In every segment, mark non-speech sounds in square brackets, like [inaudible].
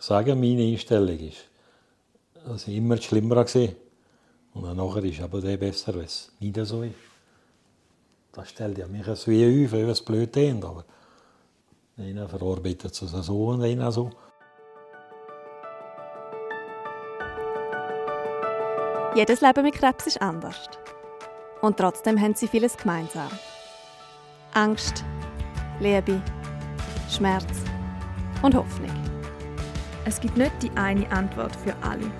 Ich sage, meine Einstellung ist, dass ich immer schlimmer gesehen Und dann nachher ist aber der besser, wenn es nicht so ist. Das stellt ja mich als wie auf, was blöd ist. Aber einer verarbeitet es so und einer so. Jedes Leben mit Krebs ist anders. Und trotzdem haben sie vieles gemeinsam. Angst, Liebe, Schmerz und Hoffnung. Es gibt nicht die eine Antwort für alle.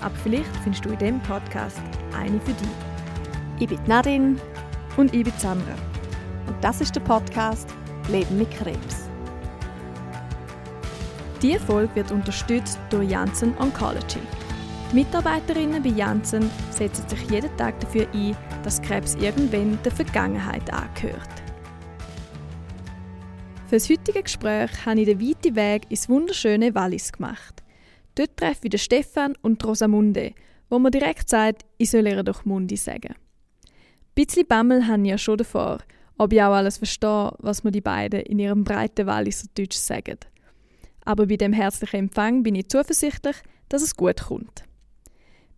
Aber vielleicht findest du in diesem Podcast eine für dich. Ich bin Nadine. Und ich bin Sandra. Und das ist der Podcast Leben mit Krebs. Diese Folge wird unterstützt durch Janssen Oncology. Mitarbeiterinnen bei Janssen setzen sich jeden Tag dafür ein, dass Krebs irgendwann der Vergangenheit angehört. Für das heutige Gespräch habe ich den weiten Weg ins wunderschöne Wallis gemacht. Dort treffe ich den Stefan und Rosamunde, wo man direkt sagt, ich soll ihr doch Mundi sagen. Ein bisschen Bammel habe ich ja schon davor, ob ich auch alles verstehe, was mir die beiden in ihrem breiten Walliser Deutsch sagen. Aber bei dem herzlichen Empfang bin ich zuversichtlich, dass es gut kommt.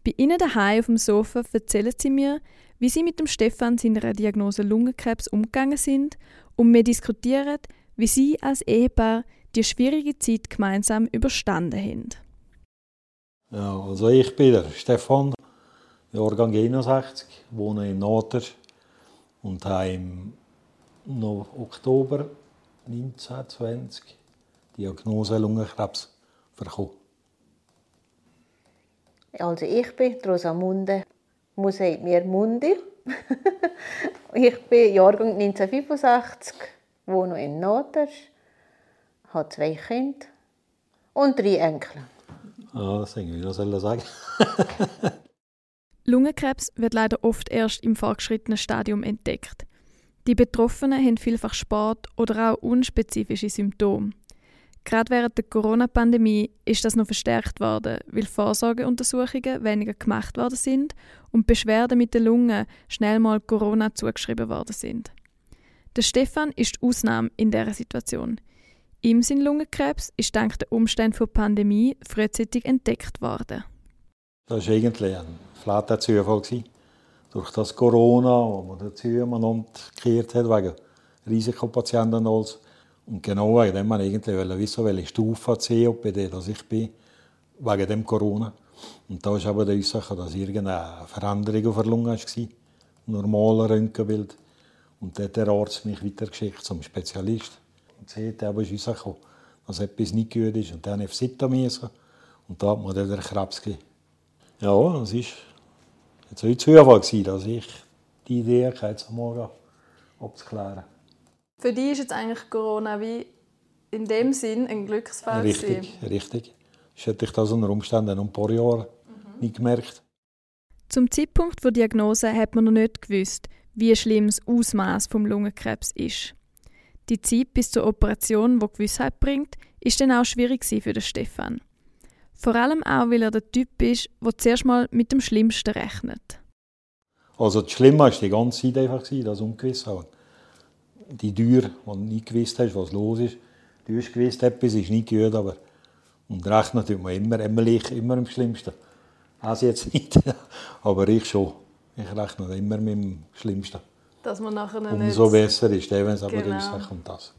Bei ihnen daheim auf dem Sofa erzählen sie mir, wie sie mit dem Stefan seiner Diagnose Lungenkrebs umgegangen sind und wir diskutieren, wie sie als Ehepaar die schwierige Zeit gemeinsam überstanden haben. Ja, also ich bin der Stefan, Jahrgang 61, wohne in Nader und habe im Oktober 1920 die Diagnose Lungenkrebs bekommen. Also ich bin Rosamunde, man sagt mir Mundi. [laughs] ich bin Jahrgang 1985, wohne in Noters, habe zwei Kinder und drei Enkel. Ah, das irgendwie, was soll ich sagen? [laughs] Lungenkrebs wird leider oft erst im fortgeschrittenen Stadium entdeckt. Die Betroffenen haben vielfach Sport oder auch unspezifische Symptome. Gerade während der Corona-Pandemie ist das noch verstärkt worden, weil Vorsorgeuntersuchungen weniger gemacht worden sind und Beschwerden mit den Lungen schnell mal Corona zugeschrieben worden sind. Der Stefan ist die Ausnahme in dieser Situation. Ihm sein Lungenkrebs ist dank der Umstände der Pandemie frühzeitig entdeckt worden. Das war eigentlich ein flatter Zufall. Durch das Corona, wo man dazu gekehrt hat, wegen Risikopatienten als und genau wegen dem man eigentlich wissen, welche Stufe COPD dass ich bin, wegen dem Corona. Und da war aber die Ursache, dass irgendeine Veränderung auf der Lunge war, normales Röntgenbild. Und dann hat der Arzt mich weitergeschickt zum Spezialist. Und sieht, aber ist rausgekommen, dass etwas nicht gut ist. Und dann habe ich auf Sita müssen. Und da hat man dann den Krebs gegeben. Ja, das war jetzt ein Zufall, dass ich die Idee hatte, jetzt morgen abzuklären. Für dich ist jetzt eigentlich Corona wie in dem Sinn ein Glücksfall Richtig, gewesen. richtig. Das hätte ich das unter Umständen noch ein paar Jahre mhm. nicht gemerkt. Zum Zeitpunkt der Diagnose hat man noch nicht gewusst, wie schlimm das Ausmaß vom Lungenkrebs ist. Die Zeit bis zur Operation, die Gewissheit bringt, ist dann auch schwierig für den Stefan. Vor allem auch, weil er der Typ ist, der zuerst mal mit dem Schlimmsten rechnet. Also das Schlimme war die ganze Zeit einfach, das Ungewisse die Tür, wo du nicht gewusst hast, was los ist. Du hast gewusst, etwas ist nicht gut, aber und rechnen tut man immer, immer, immer am Schlimmsten. Also jetzt nicht, [laughs] aber ich schon. Ich rechne immer mit dem Schlimmsten. Dass man nachher Umso nicht... besser ist, wenn es aber genau. ist, kommt das.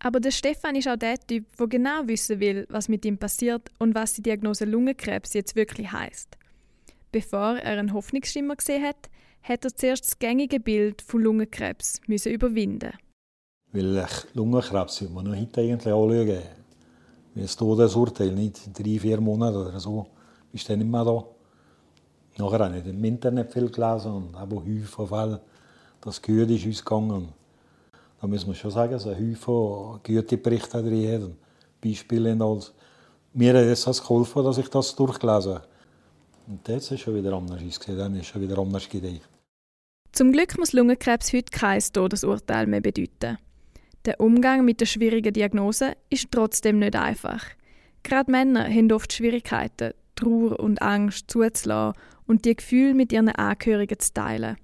Aber der Stefan ist auch der Typ, der genau wissen will, was mit ihm passiert und was die Diagnose Lungenkrebs jetzt wirklich heißt. Bevor er einen Hoffnungsschimmer gesehen hat, hat er zuerst das gängige Bild von Lungenkrebs müssen überwinden. Weil Lungenkrebs sollte man noch heute eigentlich anschauen. Wie ein Todesurteil, nicht drei, vier Monate oder so, bist du dann nicht mehr da. Nachher habe ich im Internet viel gelesen und aber Häufchen von Fällen, das gut ist uns gegangen. Da muss man schon sagen, dass Häufchen gute Berichte drin hat Beispiele und alles. Mir hat es geholfen, dass ich das durchgelesen habe. Und jetzt ist es schon wieder anders ausgesehen, dann ist es schon wieder anders gedacht. Zum Glück muss Lungenkrebs heute kein Todesurteil mehr bedeuten. Der Umgang mit der schwierigen Diagnose ist trotzdem nicht einfach. Gerade Männer haben oft Schwierigkeiten, Trauer und Angst zuzulassen und die Gefühle mit ihren Angehörigen zu teilen.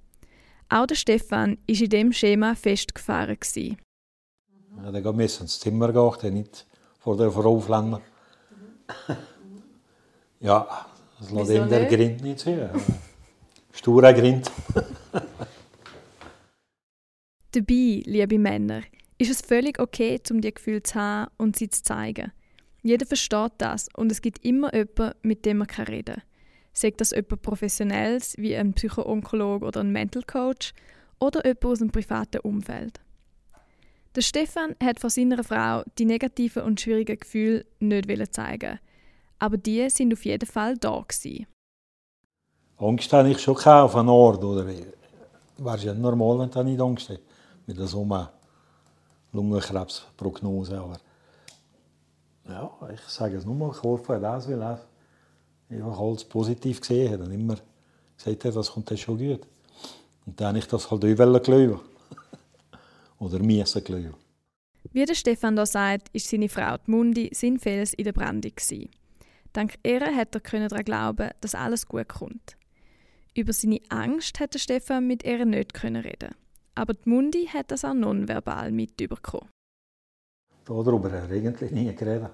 Auch der Stefan war in diesem Schema festgefahren. Ja, dann musste ins Zimmer gehen, nicht vor der Frau flanken. ja, das lässt ihm der? Grind nicht zu. Sturer Grind. [laughs] Dabei, liebe Männer, ist es völlig okay, um die Gefühle zu haben und sie zu zeigen. Jeder versteht das und es gibt immer jemanden, mit dem man reden kann. Sagt das jemand Professionelles wie ein Psychoonkologe oder ein Mental Coach oder jemand aus dem privaten Umfeld. Der Stefan hat vor seiner Frau die negativen und schwierigen Gefühle nicht zeigen, aber die sind auf jeden Fall da gewesen. Angst habe ich schon auf einen Ort. Oder? Wäre ja normal, wenn du nicht Angst hast. Mit so einer Lungenkrebsprognose. Aber ja, ich sage es nur mal, geholfen hat das, weil er einfach alles positiv gesehen hat und immer gesagt hat, das kommt dann schon gut. Und dann habe ich das halt auch glauben. [laughs] Oder müssen glauben. Wie der Stefan da sagt, ist seine Frau die Mundi sein Fels in der Brandung gewesen. Dank ihr hat er können daran glauben, dass alles gut kommt. Über seine Angst hat der Stefan mit ihr nicht können reden. Aber die Mundi hat das auch nonverbal mitbekommen. Darüber haben wir eigentlich nie geredet.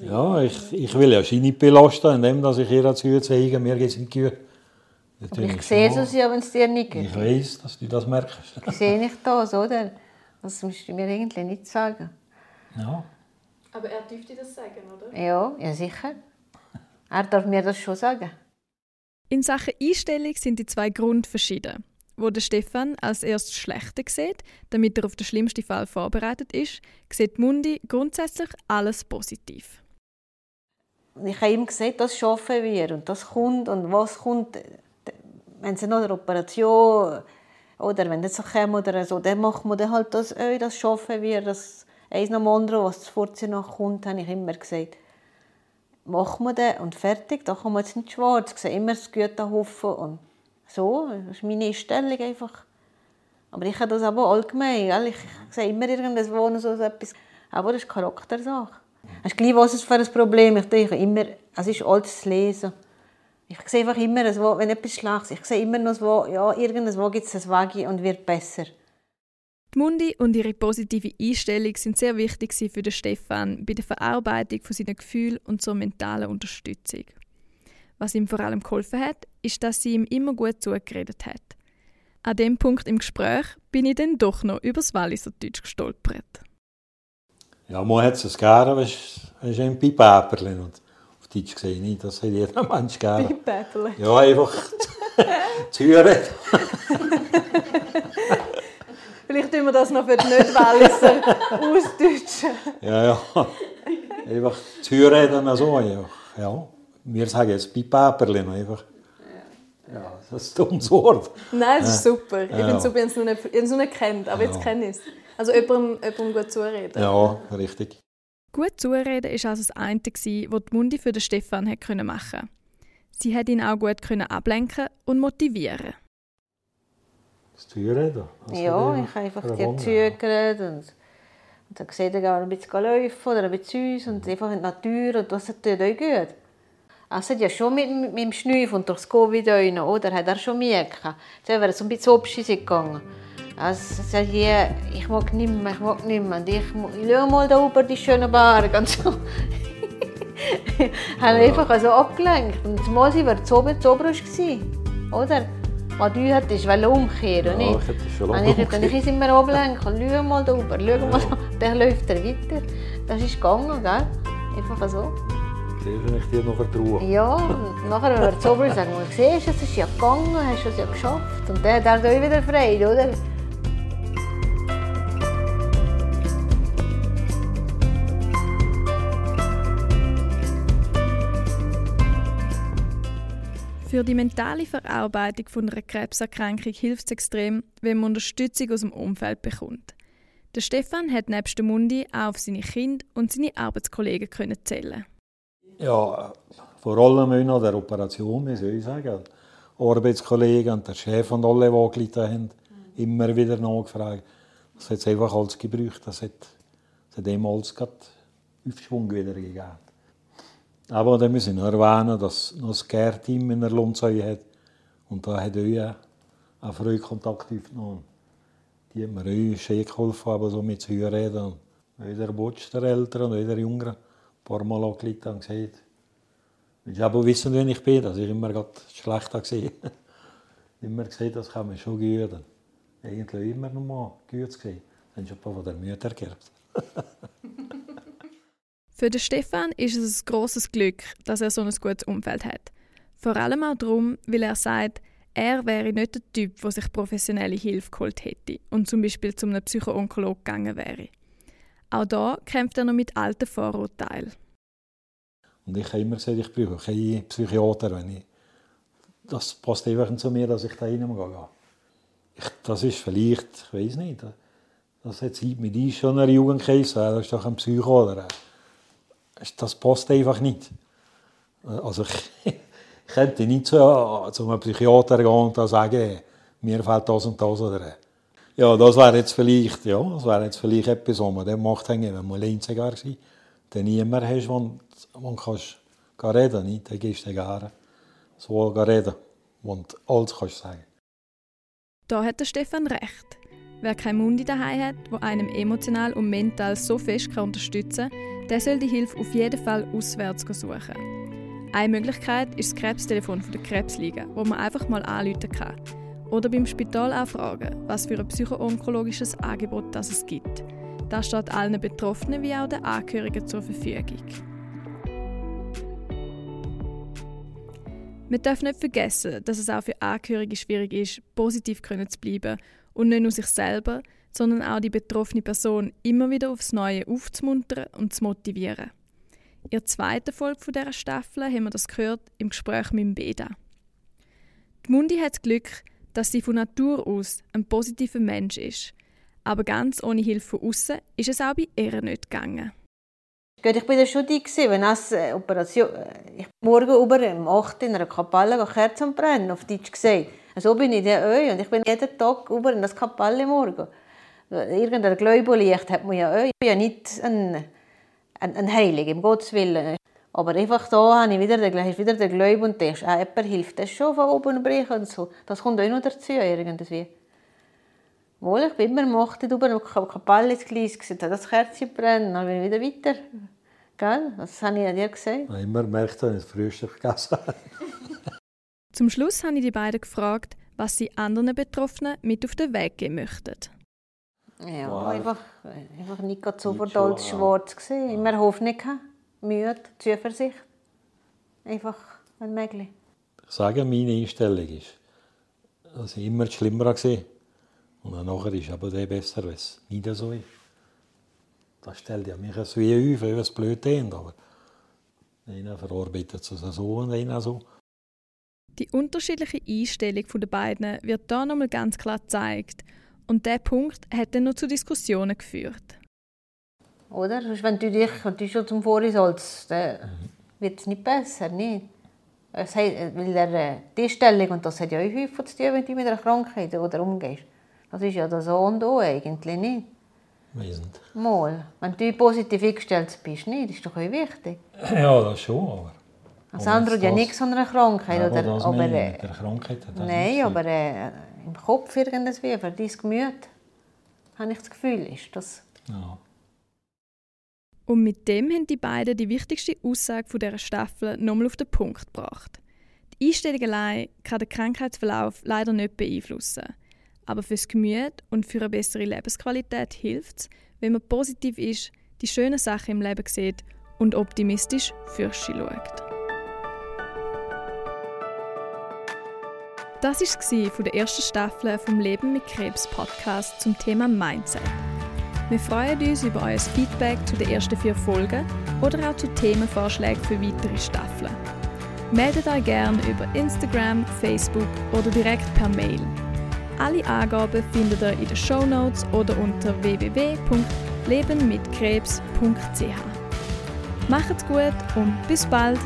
Ja, ich, ich will ja sie nicht belasten, indem dass ich ihr zu zeige, mir geht es nicht gut. Das ich sehe es ja, wenn es dir nicht geht. Ich weiß, dass du das merkst. Ich sehe nicht das, oder? Das musst du mir eigentlich nicht sagen. Ja. Aber er dürfte das sagen, oder? Ja, ja sicher. Er darf mir das schon sagen. In Sachen Einstellung sind die zwei Gründe verschieden. Wo der Stefan als erstes Schlechte sieht, damit er auf den schlimmsten Fall vorbereitet ist, sieht Mundi grundsätzlich alles positiv. Ich habe ihm gesagt, das schaffen wir und das kommt und was kommt. Wenn sie noch eine Operation oder wenn das so kommt oder so, dann machen wir dann halt das, äh, das schaffen wir, das eins nach dem anderen, was vorher noch kommt, habe ich immer gesagt. Machen wir das und fertig, da kommen wir jetzt nicht schwarz, ich sehe immer das Gute hoffen und so, das ist meine Einstellung einfach. Aber ich habe das aber allgemein, gell? ich sehe immer irgendwas, wo noch so etwas, aber das ist Charaktersache. Hast gleich, was es für ein Problem ist. Ich denke immer, es ist alles zu lesen. Ich sehe einfach immer, es wenn etwas schlecht ist, ich sehe immer noch, es wo, ja, irgendwo gibt es ein Wagi und wird besser. Die Mundi und ihre positive Einstellung sind sehr wichtig für den Stefan bei der Verarbeitung von seinen Gefühlen und zur mentalen Unterstützung. Was ihm vor allem geholfen hat, ist, dass sie ihm immer gut zugeredet hat. An dem Punkt im Gespräch bin ich dann doch noch übers Walliser Deutsch gestolpert. Ja, man hat es gerne, du, ist ein Pipäperchen. Und auf Deutsch gesehen nicht, das hat jeder [laughs] Mensch gerne. Päppele. Ja, einfach [laughs] zu hören. Vielleicht tun wir das noch für die Nicht-Walliser ausdeutschen. Ja, ja. Einfach zu hören, so. Ja. ja. Wir sagen jetzt Pipäperchen einfach. Ja, das ist ein dummes Wort. Nein, das ist super. Ich Ja. es super, wenn es noch nicht, wenn es noch nicht kennt, aber jetzt Ja. kenne ich es. Also jemandem, jemandem gut zureden. Ja, richtig. Gut zureden ist also das eine, gewesen, was die Mundi für den Stefan hat können machen Sie hat ihn auch gut können ablenken und motivieren. Das das Ja, ich habe einfach verwundert. dir zugehört und, und dann gesehen, er ein bisschen laufen oder ein bisschen zu uns und einfach in die Natur und das tut euch gut. Es hat ja schon mit, mit dem Schnüff und durch das Covid rein, oder? Hat er schon mehr gehabt. Jetzt wäre so ein bisschen abschießen gegangen. Also, es sagt hier, ich mag nicht mehr, ich mag nicht mehr. Und ich, ich schau mal da über die schönen Berge und so. [laughs] haben einfach also abgelenkt. Und zumal sie war zu oben, zu oder? Was du hattest, wollte umkehren, Ja, nicht? ich hätte schon Und lange ich, dann ich immer ablenken. Schau mal da rüber, schau mal da. Dann läuft er weiter. Das ist gegangen, gell? Einfach so. Will ich dir noch vertrauen. Ja, und nachher, wenn wir zu oben sagen, wir, siehst du, es ist ja gegangen, hast du es ja geschafft. Und dann hat er wieder Freude, oder? Für die mentale Verarbeitung von einer Krebserkrankung hilft es extrem, wenn man Unterstützung aus dem Umfeld bekommt. Der Stefan hat nebst der Mundi auch auf seine Kinder und seine Arbeitskollegen können zählen. Ja, vor allem nach der Operation, soll ich sagen. Arbeitskollegen und der Chef und alle, die gelitten haben, immer wieder nachgefragt. Das hat es einfach alles gebraucht. Das hat, das hat ihm alles Aufschwung wieder gegeben. Aber dann müssen wir erwähnen, dass noch das Care-Team in der Lundzeu hat. Und da hat auch früh Kontakt aufgenommen. Die haben mir auch schön geholfen, aber so mit zu reden. Auch der Butsch der Eltern und auch der Jüngeren. Paar Mal angeleitet und gesagt, willst du aber wissen, wer ich bin, dass ich immer schlecht gesehen [laughs] Immer gesagt, das kann man schon gehören. Eigentlich immer noch mal gehört gesehen. Dann schon ein paar von der Mütter gehabt. [laughs] Für den Stefan ist es ein grosses Glück, dass er so ein gutes Umfeld hat. Vor allem auch darum, weil er sagt, er wäre nicht der Typ, der sich professionelle Hilfe geholt hätte und zum Beispiel zu einem Psychoonkologen gegangen wäre. Auch da kämpft er noch mit alten Vorurteilen. Und ich habe immer gesagt, ich brauche keinen Psychiater, wenn ich das passt einfach zu mir, dass ich da reingehe. Ich, das ist vielleicht, ich weiß nicht, das hat Zeit mit uns schon in der Jugend geheißen, das ist doch ein Psycho. Oder? Das passt einfach nicht. Also ich, [laughs] ich könnte nicht zu, zu einem Psychiater gehen und sagen, mir fällt das und das. Oder? Ja, das wäre jetzt vielleicht, ja, das wäre jetzt vielleicht etwas, was man dann macht, wenn man allein war, dann niemand hast, man kannst reden nicht, dann gehst du gerne so reden und alles kannst sagen. Da hat der Stefan recht. Wer kein Mundi daheim hat, wo einem emotional und mental so fest kann unterstützen kann, der soll die Hilfe auf jeden Fall auswärts suchen. Eine Möglichkeit ist das Krebstelefon der Krebsliga, wo man einfach mal anrufen kann. Oder beim Spital auch fragen, was für ein psychoonkologisches Angebot das es gibt. Das steht allen Betroffenen wie auch den Angehörigen zur Verfügung. Wir dürfen nicht vergessen, dass es auch für Angehörige schwierig ist, positiv zu bleiben und nicht nur sich selber, sondern auch die betroffene Person immer wieder aufs Neue aufzumuntern und zu motivieren. In der zweiten Folge dieser Staffel haben wir das gehört im Gespräch mit Beda. Die Mundi hat das Glück, dass sie von Natur aus ein positiver Mensch ist. Aber ganz ohne Hilfe von außen ist es auch bei ihr nicht gegangen. Ich war schon die, wenn es äh, Operation... Äh, ich morgen über um 8 in einer Kapelle Kerzen brennen, auf Deutsch gesagt. So bin ich der euch und ich bin jeden Tag über in das Kapelle morgen. Irgendein Gläubiglicht hat man ja euch. Ich bin ja nicht ein, ein, ein Heilig, im Gottes Willen. Aber einfach da habe ich wieder den, wieder den Glauben und denkst, ah, jemand hilft das schon von oben brechen und so. Das kommt auch noch dazu irgendwie. Wohl, ich bin immer am 8 über eine Kapelle ins Gleis gesehen, das Kerzchen brennen, dann bin ich wieder weiter. Gell? Das habe ich dir gesagt. Ich habe immer gemerkt, dass ich das Frühstück gegessen [laughs] Zum Schluss habe ich die beiden gefragt, was sie anderen Betroffenen mit auf den Weg geben möchten. Ja, wow. einfach, einfach nicht so verdammt schwarz gesehen. Immer Hoffnung gehabt, Mühe, Zuversicht. Einfach ein Mägli. Ich sage, meine Einstellung ist, dass ich immer schlimmer war. Und dann nachher ist aber der besser, wenn es nicht so ist. Das stellt ja mich so wie auf, wie es blöd klingt, aber einer verarbeitet es so und einer so. Die unterschiedliche Einstellung der beiden wird hier nochmal ganz klar gezeigt. Und dieser Punkt hat dann noch zu Diskussionen geführt. Oder? Wenn du dich du schon zum Vorriss dann mhm. wird es nicht besser, nicht? Es hat, weil der, die Einstellung, und das hat ja auch häufig zu tun, wenn du mit einer Krankheit oder umgehst. Das ist ja das A und O eigentlich, nicht? wesend. Mal, wenn du positiv eingestellt bist, nicht, das ist doch wichtig. [clears throat] Ja, das schon, aber... Das andere hat ja nichts von einer Krankheit. Ja, oder, das aber, äh, mit der Krankheit hat Nein, aber äh, im Kopf irgendwie, für dein Gemüt, habe ich das Gefühl, ist das... Ja. Und mit dem haben die beiden die wichtigste Aussage dieser Staffel nochmal auf den Punkt gebracht. Die Einstellung allein kann den Krankheitsverlauf leider nicht beeinflussen. Aber fürs Gemüt und für eine bessere Lebensqualität hilft es, wenn man positiv ist, die schönen Sachen im Leben sieht und optimistisch für sich schaut. Das war es von der ersten Staffel vom Leben mit Krebs Podcast zum Thema Mindset. Wir freuen uns über euer Feedback zu den ersten vier Folgen oder auch zu Themenvorschlägen für weitere Staffeln. Meldet euch gerne über Instagram, Facebook oder direkt per Mail. Alle Angaben findet ihr in den Show Notes oder unter www.lebenmitkrebs.ch. Macht's gut und bis bald!